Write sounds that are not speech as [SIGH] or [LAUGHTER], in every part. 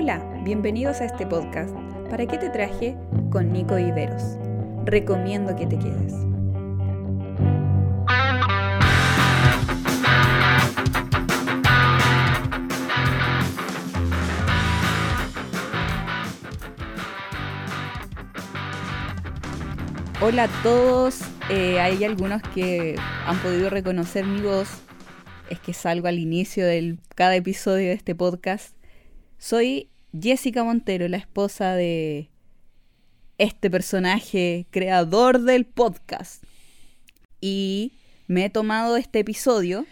Hola, bienvenidos a este podcast. ¿Para qué te traje? Con Nico Iberos. Recomiendo que te quedes. Hola a todos. Eh, hay algunos que han podido reconocer mi voz. Es que salgo al inicio de cada episodio de este podcast. Soy Jessica Montero, la esposa de este personaje creador del podcast. Y me he tomado este episodio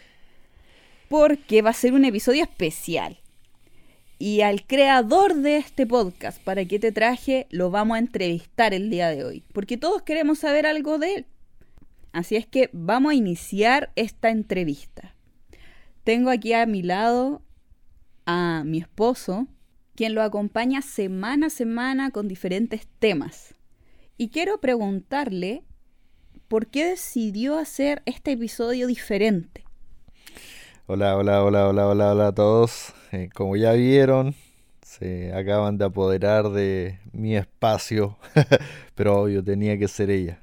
porque va a ser un episodio especial. Y al creador de este podcast, ¿para qué te traje? Lo vamos a entrevistar el día de hoy. Porque todos queremos saber algo de él. Así es que vamos a iniciar esta entrevista. Tengo aquí a mi lado a mi esposo, quien lo acompaña semana a semana con diferentes temas. Y quiero preguntarle por qué decidió hacer este episodio diferente. Hola, hola, hola, hola, hola, hola a todos. Eh, como ya vieron, se acaban de apoderar de mi espacio, [LAUGHS] pero obvio tenía que ser ella,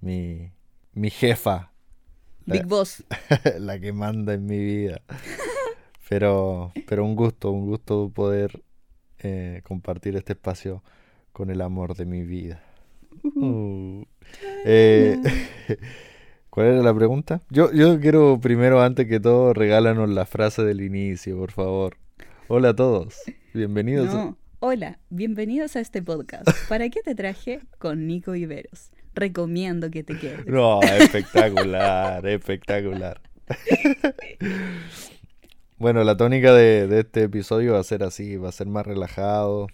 mi, mi jefa. Big Boss. [LAUGHS] la que manda en mi vida. Pero, pero un gusto, un gusto poder eh, compartir este espacio con el amor de mi vida. Uh. Eh, [LAUGHS] ¿Cuál era la pregunta? Yo, yo quiero primero, antes que todo, regálanos la frase del inicio, por favor. Hola a todos, bienvenidos. Hola, bienvenidos a este podcast. ¿Para qué te traje? Con Nico Iberos. Recomiendo que te quedes. No, espectacular, espectacular. [LAUGHS] Bueno, la tónica de, este episodio va a ser así, va a ser más relajado,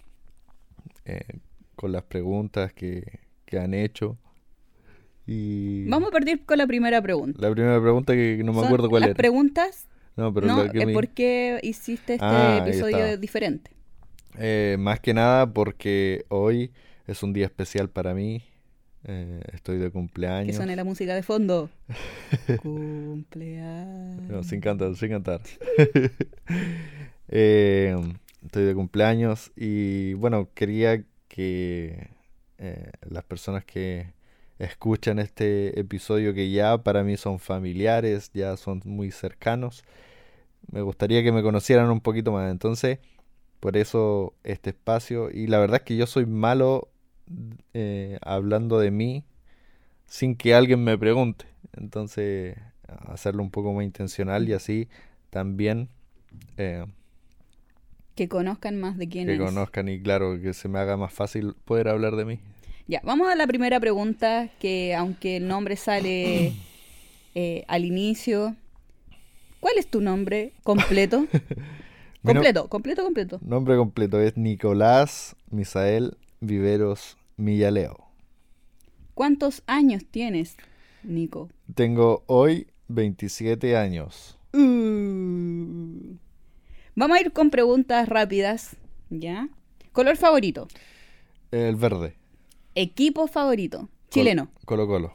eh, con las preguntas que, han hecho. Y... Vamos a partir con la primera pregunta. La primera pregunta que no me acuerdo cuál las era. preguntas? No, pero no, ¿por qué hiciste este ah, episodio diferente? Eh, más que nada porque hoy es un día especial para mí eh, estoy de cumpleaños. Que suene la música de fondo. [LAUGHS] cumpleaños. No, sin cantar, sin cantar. [LAUGHS] Eh, estoy de cumpleaños y bueno, quería que eh, las personas que escuchan este episodio que ya para mí son familiares, ya son muy cercanos, me gustaría que me conocieran un poquito más. Entonces, por eso este espacio. Y la verdad es que yo soy malo eh, hablando de mí sin que alguien me pregunte. Entonces, hacerlo un poco más intencional y así también... Eh, que conozcan más de quién que conozcan y claro, que se me haga más fácil poder hablar de mí. Ya, vamos a la primera pregunta que aunque el nombre sale [LAUGHS] eh, al inicio, ¿cuál es tu nombre completo? [LAUGHS] completo, completo, completo. Nombre completo es Nicolás Misael Viveros Millaleo. ¿Cuántos años tienes, Nico? Tengo hoy 27 años. Uh. Vamos a ir con preguntas rápidas, ¿ya? ¿Color favorito? El verde. ¿Equipo favorito? Chileno. Colo Colo.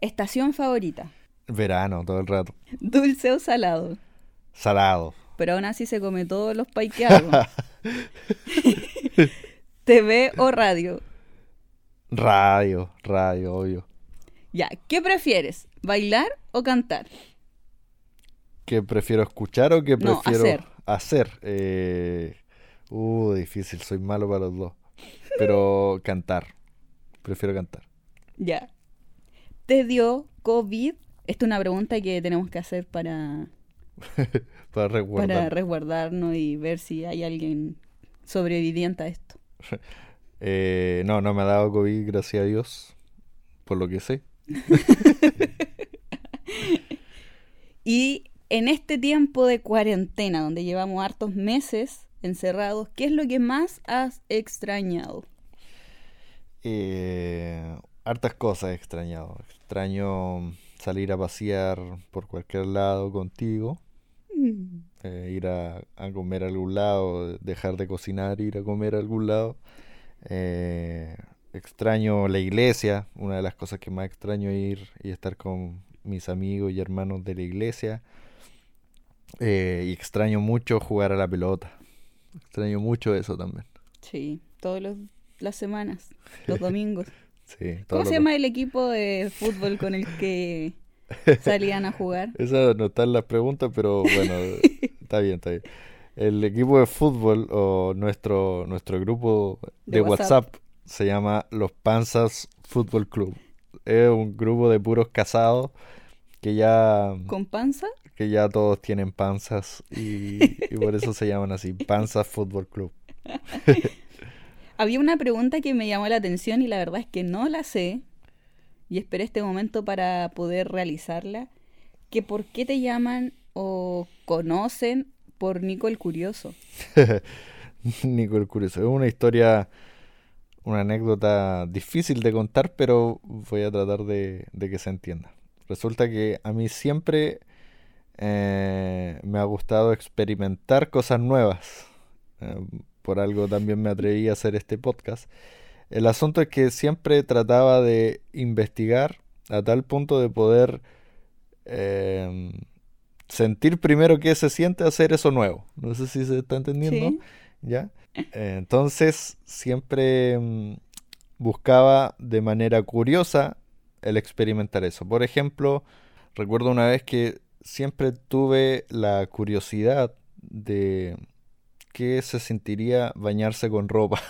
¿Estación favorita? Verano, todo el rato. ¿Dulce o salado? Salado. Pero aún así se come todos los paiqueados. [LAUGHS] ¿TV o radio? Radio, radio, obvio. Ya, ¿qué prefieres? ¿Bailar o cantar? ¿Qué prefiero escuchar o qué no, prefiero hacer? hacer? Eh... Uh, difícil, soy malo para los dos. Pero [LAUGHS] cantar. Prefiero cantar. Ya. ¿Te dio COVID? Esta es una pregunta que tenemos que hacer para... [LAUGHS] para, resguardar. para resguardarnos y ver si hay alguien sobreviviente a esto. [LAUGHS] Eh, no, no me ha dado COVID, gracias a Dios, por lo que sé. [LAUGHS] y en este tiempo de cuarentena, donde llevamos hartos meses encerrados, ¿qué es lo que más has extrañado? Eh, hartas cosas he extrañado. Extraño salir a pasear por cualquier lado contigo. Mm. Eh, ir a, comer a algún lado, dejar de cocinar, ir a comer a algún lado. Eh, extraño la iglesia, una de las cosas que más extraño es ir y estar con mis amigos y hermanos de la iglesia. Eh, y extraño mucho jugar a la pelota. Extraño mucho eso también. Sí, todas las semanas, [LAUGHS] los domingos. Sí, ¿Cómo se llama el equipo de fútbol con el que [LAUGHS] salían a jugar? Esa no está en las preguntas, pero bueno, [LAUGHS] está bien, está bien. El equipo de fútbol o nuestro, nuestro grupo de, De WhatsApp. WhatsApp. se llama Los Panzas Fútbol Club. Es un grupo de puros casados que ya, ¿Con panza? que ya todos tienen panzas y, y por eso se llaman así, Panzas Fútbol Club. [LAUGHS] Había una pregunta que me llamó la atención y la verdad es que no la sé. Y esperé este momento para poder realizarla. Que por qué te llaman o conocen por Nico el Curioso. [LAUGHS] Nico el Curioso. Es una historia, una anécdota difícil de contar, pero voy a tratar de, que se entienda. Resulta que a mí siempre eh, me ha gustado experimentar cosas nuevas. Eh, por algo también me atreví a hacer este podcast. El asunto es que siempre trataba de investigar a tal punto de poder eh, sentir primero qué se siente hacer eso nuevo. No sé si se está entendiendo. Sí. ¿Ya? Eh, entonces siempre mm, buscaba de manera curiosa el experimentar eso. Por ejemplo, recuerdo una vez que siempre tuve la curiosidad de qué se sentiría bañarse con ropa.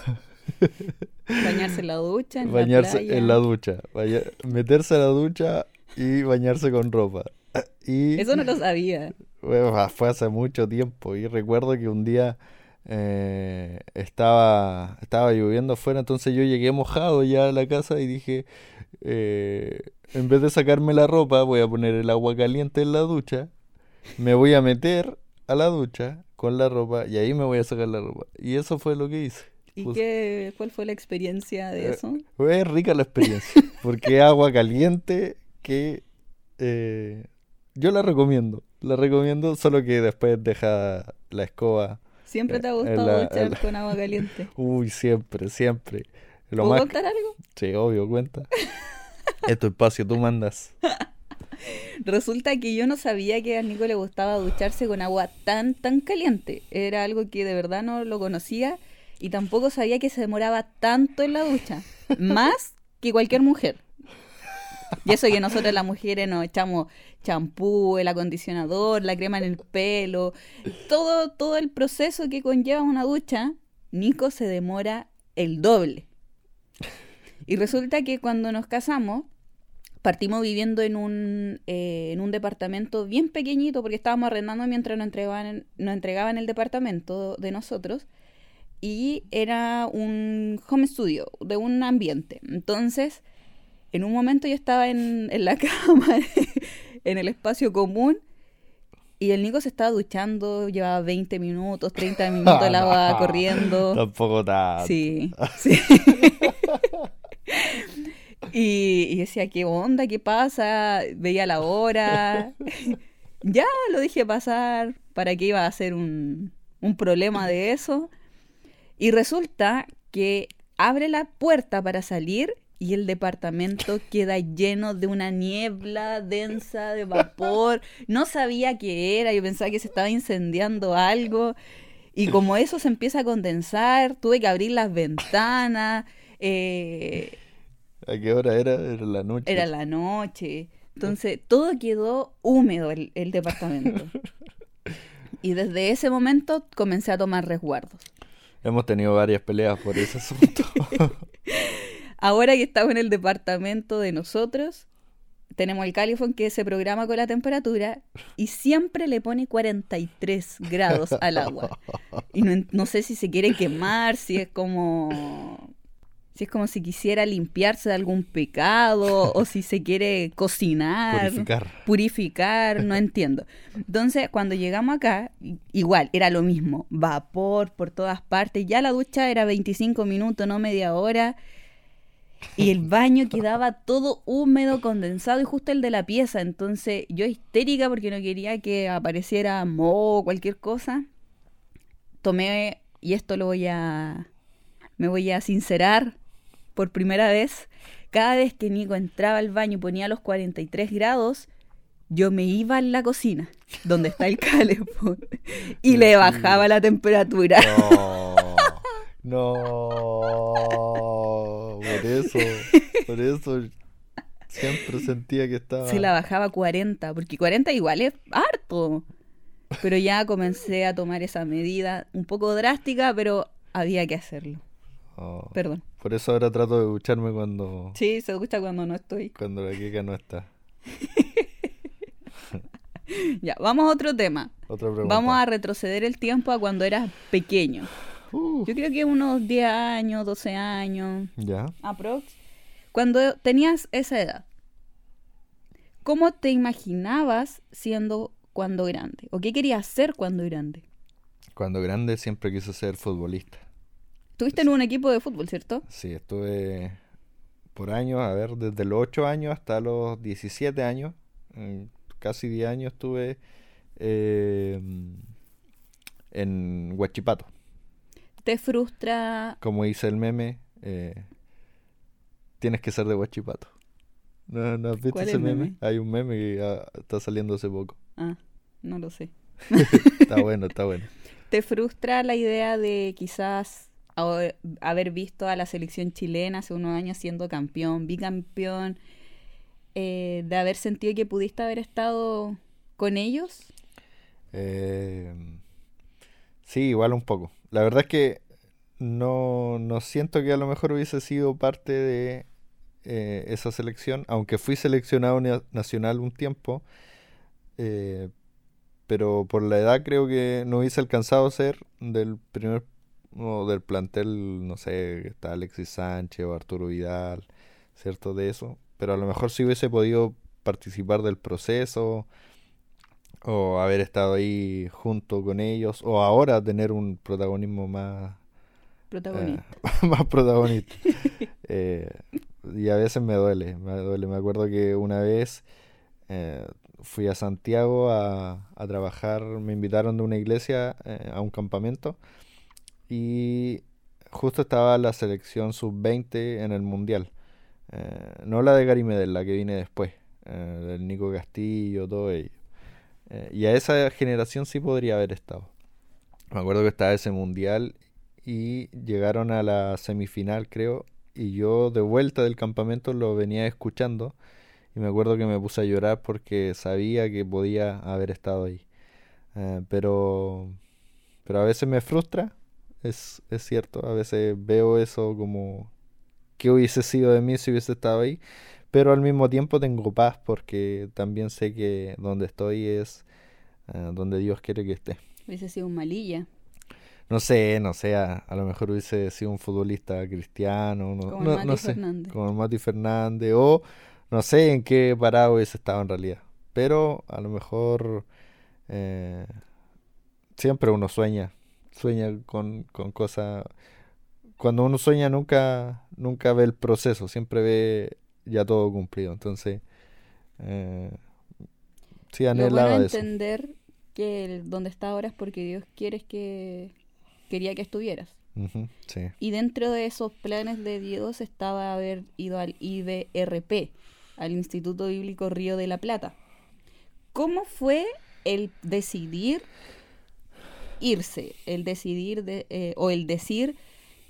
[LAUGHS] Bañarse en la ducha, en Bañarse la playa. en la ducha. Meterse a la ducha y bañarse con ropa. [LAUGHS] Y Eso no lo sabía. [LAUGHS] bueno, ah, fue hace mucho tiempo y recuerdo que un día eh, estaba, estaba lloviendo afuera, entonces yo llegué mojado ya a la casa y dije, eh, en vez de sacarme la ropa, voy a poner el agua caliente en la ducha, me voy a meter a la ducha con la ropa y ahí me voy a sacar la ropa. Y eso fue lo que hice. ¿Y qué, cuál fue la experiencia de Eh, eso? Fue rica la experiencia, porque agua caliente que eh, yo la recomiendo. La recomiendo, solo que después deja la escoba. Siempre te ha gustado la- duchar la- con agua caliente. [LAUGHS] Uy, siempre, siempre. Lo ¿Puedo más... contar algo? Sí, obvio, cuenta. Es tu espacio, tú mandas. [LAUGHS] Resulta que yo no sabía que a Nico le gustaba ducharse con agua tan, tan caliente. Era algo que de verdad no lo conocía y tampoco sabía que se demoraba tanto en la ducha. [LAUGHS] Más que cualquier mujer. Y eso que nosotros las mujeres nos echamos champú, el acondicionador, la crema en el pelo, todo, todo el proceso que conlleva una ducha, Nico se demora el doble. Y resulta que cuando nos casamos, partimos viviendo en un, eh, en un departamento bien pequeñito porque estábamos arrendando mientras nos entregaban, nos entregaban el departamento de nosotros y era un home studio de un ambiente. Entonces, en un momento yo estaba en, en la [LAUGHS] cama, en el espacio común, y el Nico se estaba duchando, llevaba 20 minutos, 30 minutos el agua [LAUGHS] corriendo. Tampoco tanto. Sí, sí. [LAUGHS] y, y decía, ¿qué onda? ¿Qué pasa? Veía la hora. ya lo dije pasar. ¿Para qué iba a ser un, un problema de eso? Y resulta que abre la puerta para salir y el departamento queda lleno de una niebla densa de vapor. No sabía qué era, yo pensaba que se estaba incendiando algo. Y como eso se empieza a condensar, tuve que abrir las ventanas. eh, ¿A qué hora era? Era la noche. era la noche. Entonces, todo quedó húmedo el, el departamento. Y desde ese momento comencé a tomar resguardos. Hemos tenido varias peleas por ese asunto. [LAUGHS] Ahora que estamos en el departamento de nosotros, tenemos el califón que se programa con la temperatura y siempre le pone 43 grados al agua. Y no, no sé si se quiere quemar, si es como... Si es como si quisiera limpiarse de algún pecado o si se quiere cocinar. Purificar. purificar, no entiendo. Entonces, cuando llegamos acá, igual, era lo mismo, vapor por todas partes, ya la ducha era 25 minutos, no media hora, y el baño quedaba todo húmedo, condensado, y justo el de la pieza, entonces yo histérica porque no quería que apareciera moho o cualquier cosa, tomé, y esto lo voy a, me voy a sincerar por primera vez, cada vez que Nico entraba al baño y ponía los 43 grados, yo me iba a la cocina, donde está el calefón, [LAUGHS] y le bajaba la temperatura. No, [LAUGHS] no, por eso, por eso siempre sentía que estaba... Se la bajaba a 40, porque 40 igual es harto. Pero ya comencé a tomar esa medida un poco drástica, pero había que hacerlo. Oh, Perdón. Por eso ahora trato de ducharme cuando, Sí, se escucha cuando no estoy. cuando la Kika no está. [LAUGHS] Ya, vamos a otro tema. Otra pregunta. Vamos a retroceder el tiempo a cuando eras pequeño. Yo creo que unos 10 años, 12 años, ya. aprox. Cuando tenías esa edad, ¿cómo te imaginabas siendo cuando grande? ¿O qué querías ser cuando grande? Cuando grande siempre quise ser futbolista. Estuviste en un equipo de fútbol, ¿cierto? Sí, estuve por años, a ver, desde los 8 años hasta los 17 años, casi 10 años estuve eh, en Huachipato. ¿Te frustra? Como dice el meme, eh, tienes que ser de Huachipato. ¿No, no has visto ¿Cuál es ese meme? meme? Hay un meme que ah, está saliendo hace poco. [LAUGHS] Ah, no lo sé. [LAUGHS] Está [LAUGHS] bueno, está bueno. ¿Te frustra la idea de quizás haber haber visto a la selección chilena hace unos años siendo campeón, bicampeón, eh, de haber sentido que pudiste haber estado con ellos? Eh, sí, igual un poco. La verdad es que no, no siento que a lo mejor hubiese sido parte de eh, esa selección, aunque fui seleccionado na- nacional un tiempo, eh, pero por la edad creo que no hubiese alcanzado a ser del primer o del plantel, no sé, está Alexis Sánchez o Arturo Vidal, ¿cierto? De eso, pero a lo mejor sí hubiese podido participar del proceso o haber estado ahí junto con ellos, o ahora tener un protagonismo más, Protagonista. eh, [LAUGHS] más protagonista. [LAUGHS] Eh, y a veces me duele, me duele. Me acuerdo que una vez eh, fui a Santiago a, a trabajar, me invitaron de una iglesia a un campamento y justo estaba la selección sub-20 en el Mundial. No la de Gary Medel, la que vine después, del Nico Castillo, todo ello. Eh, y a esa generación sí podría haber estado. Me acuerdo que estaba ese mundial y llegaron a la semifinal, creo, y yo de vuelta del campamento lo venía escuchando y me acuerdo que me puse a llorar porque sabía que podía haber estado ahí. Eh, pero, pero a veces me frustra, es, es cierto, a veces veo eso como que hubiese sido de mí si hubiese estado ahí, pero al mismo tiempo tengo paz porque también sé que donde estoy es eh, donde Dios quiere que esté. Hubiese sido un malilla, No sé, no sé, a, a lo mejor hubiese sido un futbolista cristiano, no, como no, el no Mati sé, Fernández. como el Mati Fernández, o no sé en qué parado hubiese estado en realidad. Pero a lo mejor eh, siempre uno sueña, sueña con, con cosas. Cuando uno sueña nunca, nunca ve el proceso, siempre ve ya todo cumplido. Entonces, eh, sí Lo bueno anhelaba eso. entender que el- donde está ahora es porque Dios quiere que quería que estuvieras. Sí. Y dentro de esos planes de Dios estaba haber ido al IBRP, al Instituto Bíblico Río de la Plata. ¿Cómo fue el decidir irse? El decidir de, eh, o el decir,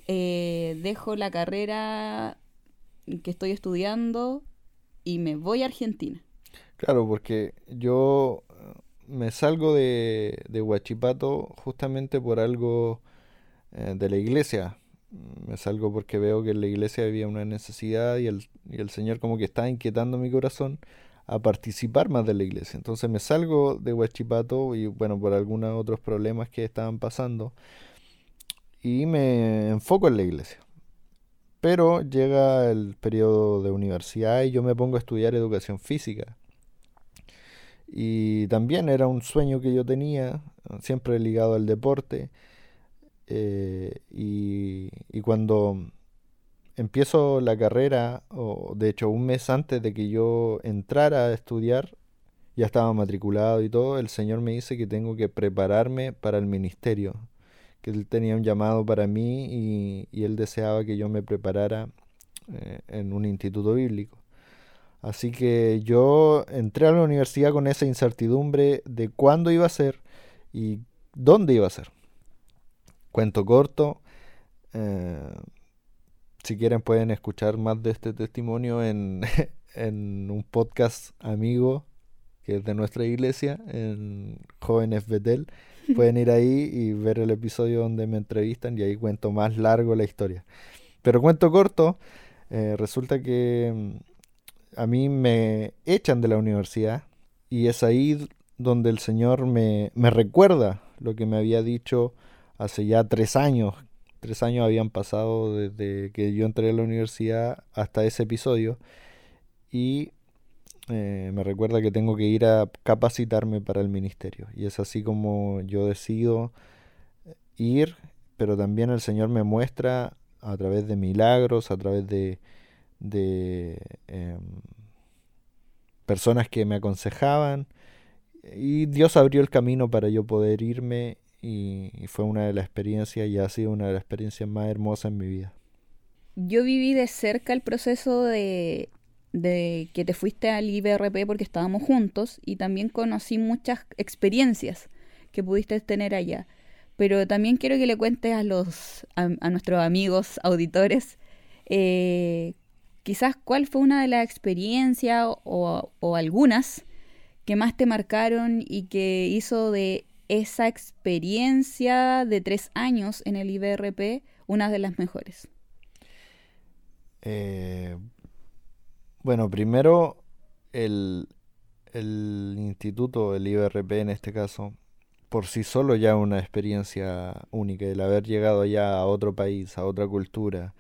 eh, dejo la carrera que estoy estudiando y me voy a Argentina. Claro, porque yo eh, me salgo de, de Huachipato justamente por algo eh, de la iglesia. Me salgo porque veo que en la iglesia había una necesidad y el, y el Señor como que estaba inquietando mi corazón a participar más de la iglesia. Entonces me salgo de Huachipato y bueno, por algunos otros problemas que estaban pasando y me enfoco en la iglesia. Pero llega el periodo de universidad y yo me pongo a estudiar educación física. Y también era un sueño que yo tenía, siempre ligado al deporte. eh, y, y cuando empiezo la carrera, o de hecho un mes antes de que yo entrara a estudiar, ya estaba matriculado y todo, el Señor me dice que tengo que prepararme para el ministerio, que Él tenía un llamado para mí y, Él deseaba que yo me preparara eh, en un instituto bíblico. Así que yo entré a la universidad con esa incertidumbre de cuándo iba a ser y dónde iba a ser. Cuento corto. Eh, si quieren pueden escuchar más de este testimonio en, [LAUGHS] en un podcast amigo que es de nuestra iglesia, en Jóvenes Betel. Pueden ir ahí y ver el episodio donde me entrevistan y ahí cuento más largo la historia. Pero cuento corto, eh, resulta que mm, a mí me echan de la universidad y es ahí donde el Señor me, me recuerda lo que me había dicho hace ya tres años. Tres años habían pasado desde que yo entré a la universidad hasta ese episodio y eh, me recuerda que tengo que ir a capacitarme para el ministerio. Y es así como yo decido ir, pero también el Señor me muestra a través de milagros, a través de, de em, personas que me aconsejaban. Y Dios abrió el camino para yo poder irme y, y fue una de las experiencias y ha sido una de las experiencias más hermosas en mi vida. Yo viví de cerca el proceso de de que te fuiste al IBRP porque estábamos juntos y también conocí muchas experiencias que pudiste tener allá. Pero también quiero que le cuentes a los a, nuestros amigos auditores eh, quizás cuál fue una de las experiencias o, o algunas que más te marcaron y que hizo de esa experiencia de tres años en el IBRP una de las mejores. Eh, bueno, primero el, el instituto, el IBRP en este caso, por sí solo ya una experiencia única, el haber llegado ya a otro país, a otra cultura,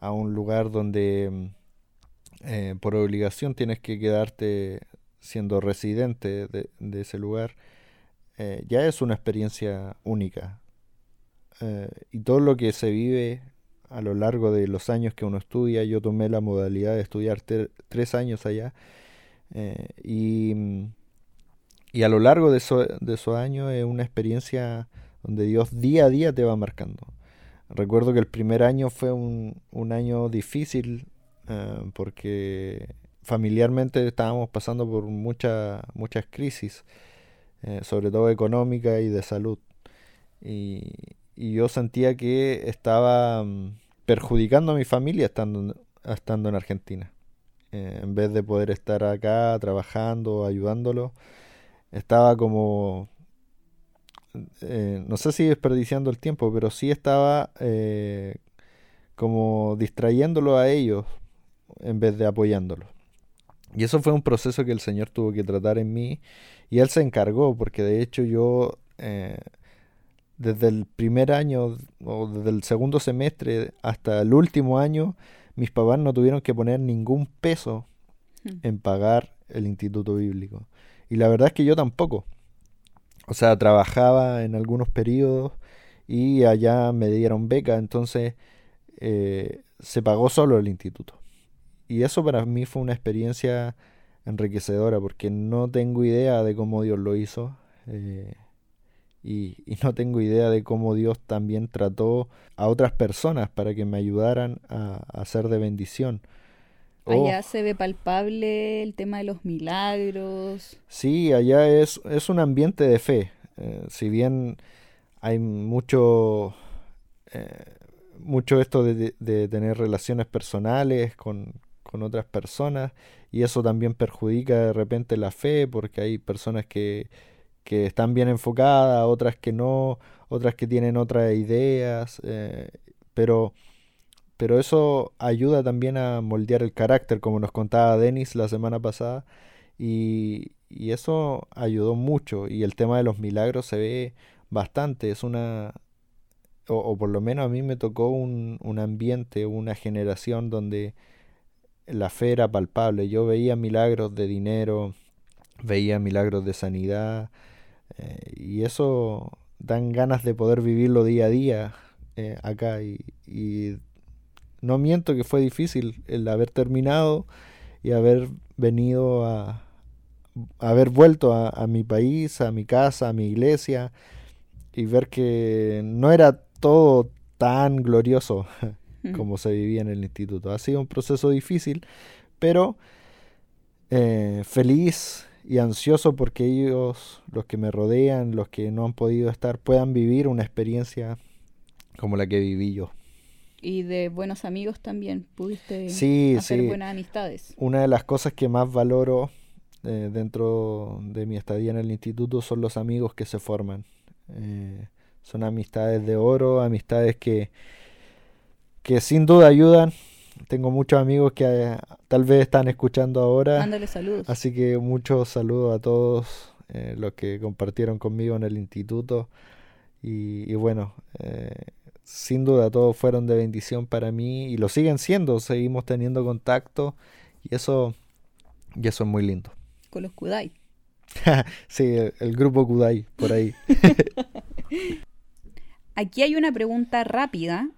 a un lugar donde eh, por obligación tienes que quedarte siendo residente de, de ese lugar, eh, ya es una experiencia única. Eh, y todo lo que se vive a lo largo de los años que uno estudia. Yo tomé la modalidad de estudiar tres años allá. Eh, y, y, a lo largo de, de esos años es una experiencia donde Dios día a día te va marcando. Recuerdo que el primer año fue un, un año difícil eh, porque familiarmente estábamos pasando por mucha, muchas crisis, eh, sobre todo económica y de salud. Y, y yo sentía que estaba mm, perjudicando a mi familia estando, estando en Argentina. Eh, en vez de poder estar acá trabajando, ayudándolo, estaba como, eh, no sé si desperdiciando el tiempo, pero sí estaba eh, como distrayéndolo a ellos en vez de apoyándolo. Y eso fue un proceso que el Señor tuvo que tratar en mí y Él se encargó, porque de hecho yo desde el primer año o desde el segundo semestre hasta el último año, mis papás no tuvieron que poner ningún peso hmm. en pagar el instituto bíblico. Y la verdad es que yo tampoco. O sea, trabajaba en algunos periodos y allá me dieron beca, entonces eh, se pagó solo el instituto. Y eso para mí fue una experiencia enriquecedora porque no tengo idea de cómo Dios lo hizo. Eh, y, no tengo idea de cómo Dios también trató a otras personas para que me ayudaran a, ser de bendición. Allá oh. se ve palpable el tema de los milagros. Sí, allá es, es un ambiente de fe. Eh, si bien hay mucho, eh, mucho esto de, de, tener relaciones personales con, con otras personas y eso también perjudica de repente la fe porque hay personas que que están bien enfocadas, otras que no, otras que tienen otras ideas, eh, pero, pero eso ayuda también a moldear el carácter, como nos contaba Denis la semana pasada, y, y eso ayudó mucho, y el tema de los milagros se ve bastante, es una, o, por lo menos a mí me tocó un, un ambiente, una generación donde la fe era palpable, yo veía milagros de dinero, veía milagros de sanidad, eh, y eso dan ganas de poder vivirlo día a día eh, acá. Y, no miento que fue difícil el haber terminado y haber venido a haber vuelto a, mi país, a mi casa, a mi iglesia y ver que no era todo tan glorioso [LAUGHS] como se vivía en el instituto. Ha sido un proceso difícil, pero eh, feliz y ansioso porque ellos, los que me rodean, los que no han podido estar, puedan vivir una experiencia como la que viví yo. Y de buenos amigos también, pudiste Sí, hacer sí. buenas amistades. Una de las cosas que más valoro eh, dentro de mi estadía en el instituto son los amigos que se forman. Eh, son amistades de oro, amistades que, que sin duda ayudan. Tengo muchos amigos que eh, tal vez están escuchando ahora. Mándale saludos. Así que muchos saludos a todos eh, los que compartieron conmigo en el instituto. Y, y bueno, eh, sin duda todos fueron de bendición para mí y lo siguen siendo. Seguimos teniendo contacto y eso, y eso es muy lindo. Con los Kudai. [LAUGHS] sí, el, el grupo Kudai, por ahí. [LAUGHS] Aquí hay una pregunta rápida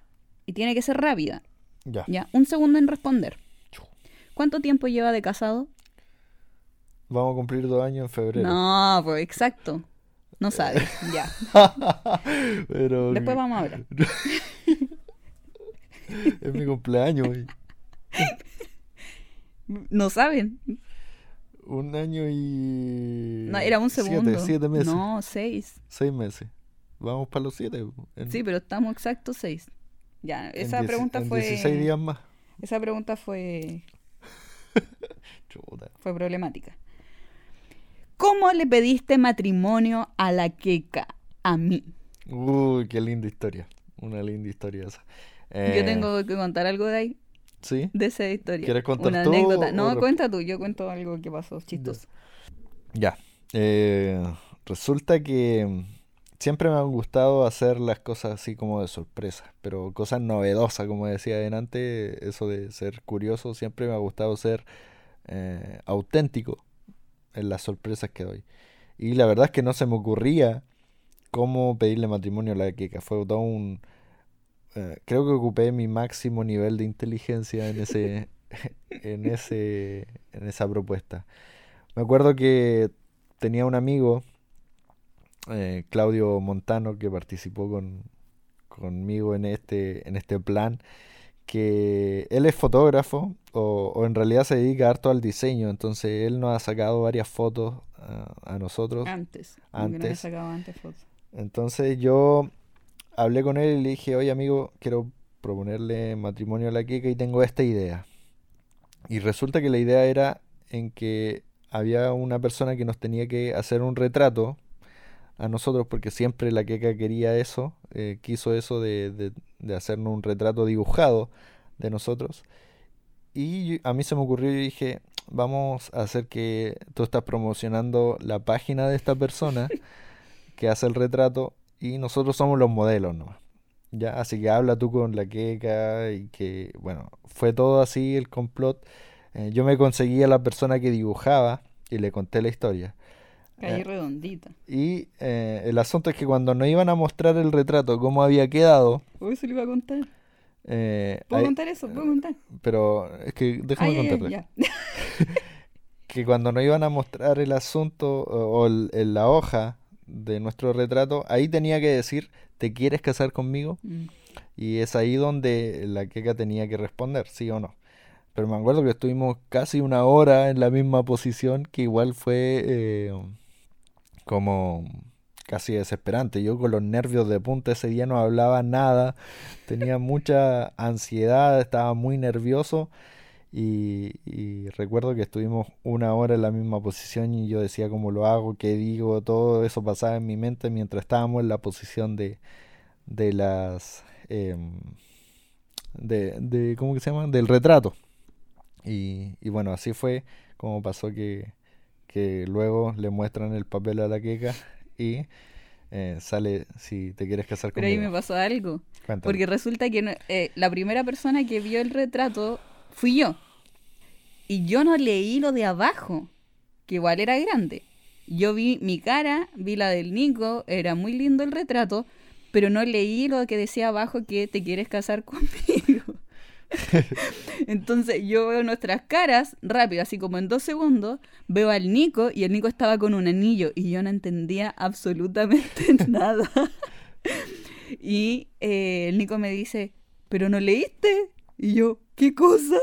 y tiene que ser rápida. Ya. Ya, un segundo en responder. ¿Cuánto tiempo lleva de casado? Vamos a cumplir dos años en febrero. No, pues exacto. No sabe. [LAUGHS] Ya. Pero Después vamos a hablar. [LAUGHS] es mi cumpleaños. güey. No saben. Un año y... No, era un segundo. Siete, siete meses. No, seis. Seis meses. Vamos para los siete. En- Sí, pero estamos exactos seis. Ya, esa pregunta en fue. 16 días más. Esa pregunta fue, [LAUGHS] Chuta. fue problemática. ¿Cómo le pediste matrimonio a la queca? A mí. Uy, qué linda historia. Una linda historia esa. Eh, Yo tengo que contar algo de ahí, ¿Sí? de esa historia. ¿Quieres contar Una tú anécdota. No, cuenta tú. Yo cuento algo que pasó chistoso. Ya. Eh, resulta que siempre me han gustado hacer las cosas así como de sorpresa, pero cosas novedosas, como decía adelante, eso de ser curioso, siempre me ha gustado ser eh, auténtico en las sorpresas que doy. Y la verdad es que no se me ocurría cómo pedirle matrimonio a la Keka. Fue un... eh, creo que ocupé mi máximo nivel de inteligencia en ese, [LAUGHS] en ese, en esa propuesta. Me acuerdo que tenía un amigo, eh, Claudio Montano, que participó con, conmigo en este, en este plan, que él es fotógrafo o, o en realidad se dedica harto al diseño, entonces él nos ha sacado varias fotos ah, a nosotros. Antes. Antes. sacado antes fotos. Entonces yo hablé con él y le dije, oye amigo, quiero proponerle matrimonio a la Kika y tengo esta idea. Y resulta que la idea era en que había una persona que nos tenía que hacer un retrato a nosotros, porque siempre la Keka quería eso, eh, quiso eso de, de- de hacernos un retrato dibujado de nosotros. Y a mí se me ocurrió y dije, vamos a hacer que tú estás promocionando la página de esta persona [LAUGHS] que hace el retrato y nosotros somos los modelos nomás. Ya, así que habla tú con la queca y que, bueno, fue todo así el complot. Eh, yo me conseguí a la persona que dibujaba y le conté la historia. Caí Eh, redondita. Y eh, el asunto es que cuando nos iban a mostrar el retrato, cómo había quedado, Uy, se lo iba a contar. eh, ¿Puedo contar eso? ¿Puedo contar? pero es que déjame Ay, ya. [LAUGHS] que cuando nos iban a mostrar el asunto o, o el- el- la hoja de nuestro retrato, ahí tenía que decir, ¿te quieres casar conmigo? Mm. Y es ahí donde la queca tenía que responder, sí o no. Pero me acuerdo que estuvimos casi una hora en la misma posición, que igual fue eh, como casi desesperante. Yo con los nervios de punta ese día no hablaba nada, tenía [LAUGHS] mucha ansiedad, estaba muy nervioso. Y, y recuerdo que estuvimos una hora en la misma posición y yo decía cómo lo hago, qué digo, todo eso pasaba en mi mente mientras estábamos en la posición de, de las em, de, de ¿cómo que se llama? del retrato. Y, y bueno, así fue como pasó que, que luego le muestran el papel a la queca y eh, sale si te quieres casar Pero ahí me pasó algo. Cuéntame. Porque resulta que no- eh, la primera persona que vio el retrato fui yo. Y yo no leí lo de abajo, que igual era grande. Yo vi mi cara, vi la del Nico, era muy lindo el retrato, pero no leí lo que decía abajo que te quieres casar [LAUGHS] conmigo. [LAUGHS] Entonces yo veo nuestras caras rápido, así como en dos segundos, veo al Nico y el Nico estaba con un anillo y yo no entendía absolutamente [LAUGHS] nada. [LAUGHS] Y eh, el Nico me dice, ¿pero no leíste? Y yo, ¿qué cosa?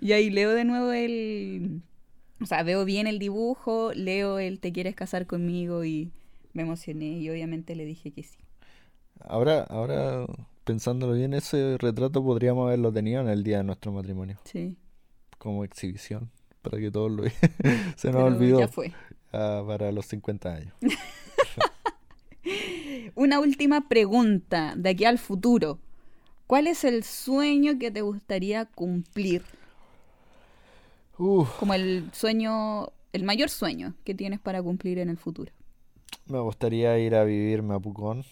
y ahí leo de nuevo el... O sea, veo bien el dibujo, leo el te quieres casar conmigo y me emocioné y obviamente le dije que sí. Ahora, ahora pensándolo bien, ese retrato podríamos haberlo tenido en el día de nuestro matrimonio. Sí. Como exhibición, para que todos lo [LAUGHS] Se nos Pero olvidó. Ya fue. Ah, para los 50 años. [LAUGHS] Una última pregunta de aquí al futuro. ¿Cuál es el sueño que te gustaría cumplir? Uf, Como el sueño, el mayor sueño que tienes para cumplir en el futuro. me gustaría ir a vivirme a Pucón,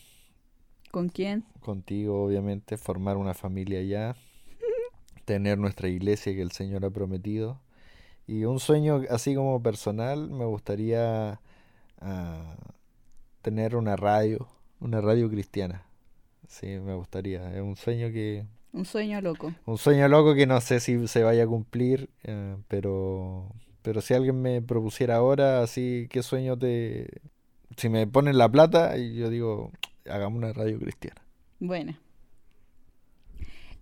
¿Con quién? contigo obviamente, formar una familia allá, [LAUGHS] tener nuestra iglesia que el Señor ha prometido. Y un sueño así como personal, me gustaría ah, tener una radio, una radio cristiana. Sí, me gustaría. Es un sueño que, Un sueño loco. un sueño loco que no sé si se vaya a cumplir, eh, pero, pero si alguien me propusiera ahora, así, ¿qué sueño te... Si me ponen la plata, y yo digo, hagamos una radio cristiana. Bueno.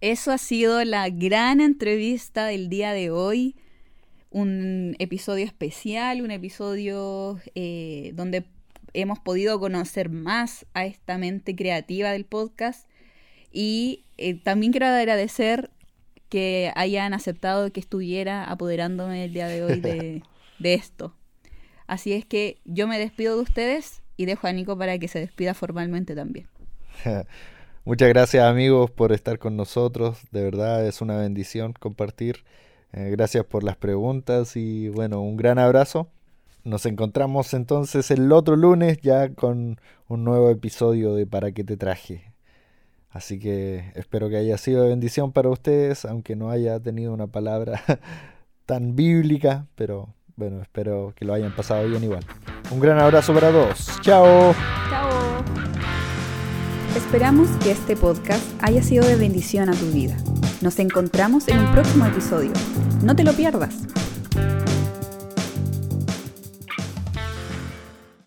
Eso ha sido la gran entrevista del día de hoy. Un episodio especial, un episodio eh, donde hemos podido conocer más a esta mente creativa del podcast. Y eh, también quiero agradecer que hayan aceptado que estuviera apoderándome el día de hoy de, [LAUGHS] de esto. Así es que yo me despido de ustedes y dejo a Nico para que se despida formalmente también. [LAUGHS] Muchas gracias amigos por estar con nosotros, de verdad es una bendición compartir. Eh, gracias por las preguntas y bueno, un gran abrazo. Nos encontramos entonces el otro lunes ya con un nuevo episodio de Para qué te traje. Así que espero que haya sido de bendición para ustedes, aunque no haya tenido una palabra [LAUGHS] tan bíblica, pero bueno, espero que lo hayan pasado bien igual. Un gran abrazo para todos. Chao. Chao. Esperamos que este podcast haya sido de bendición a tu vida. Nos encontramos en un próximo episodio. No te lo pierdas.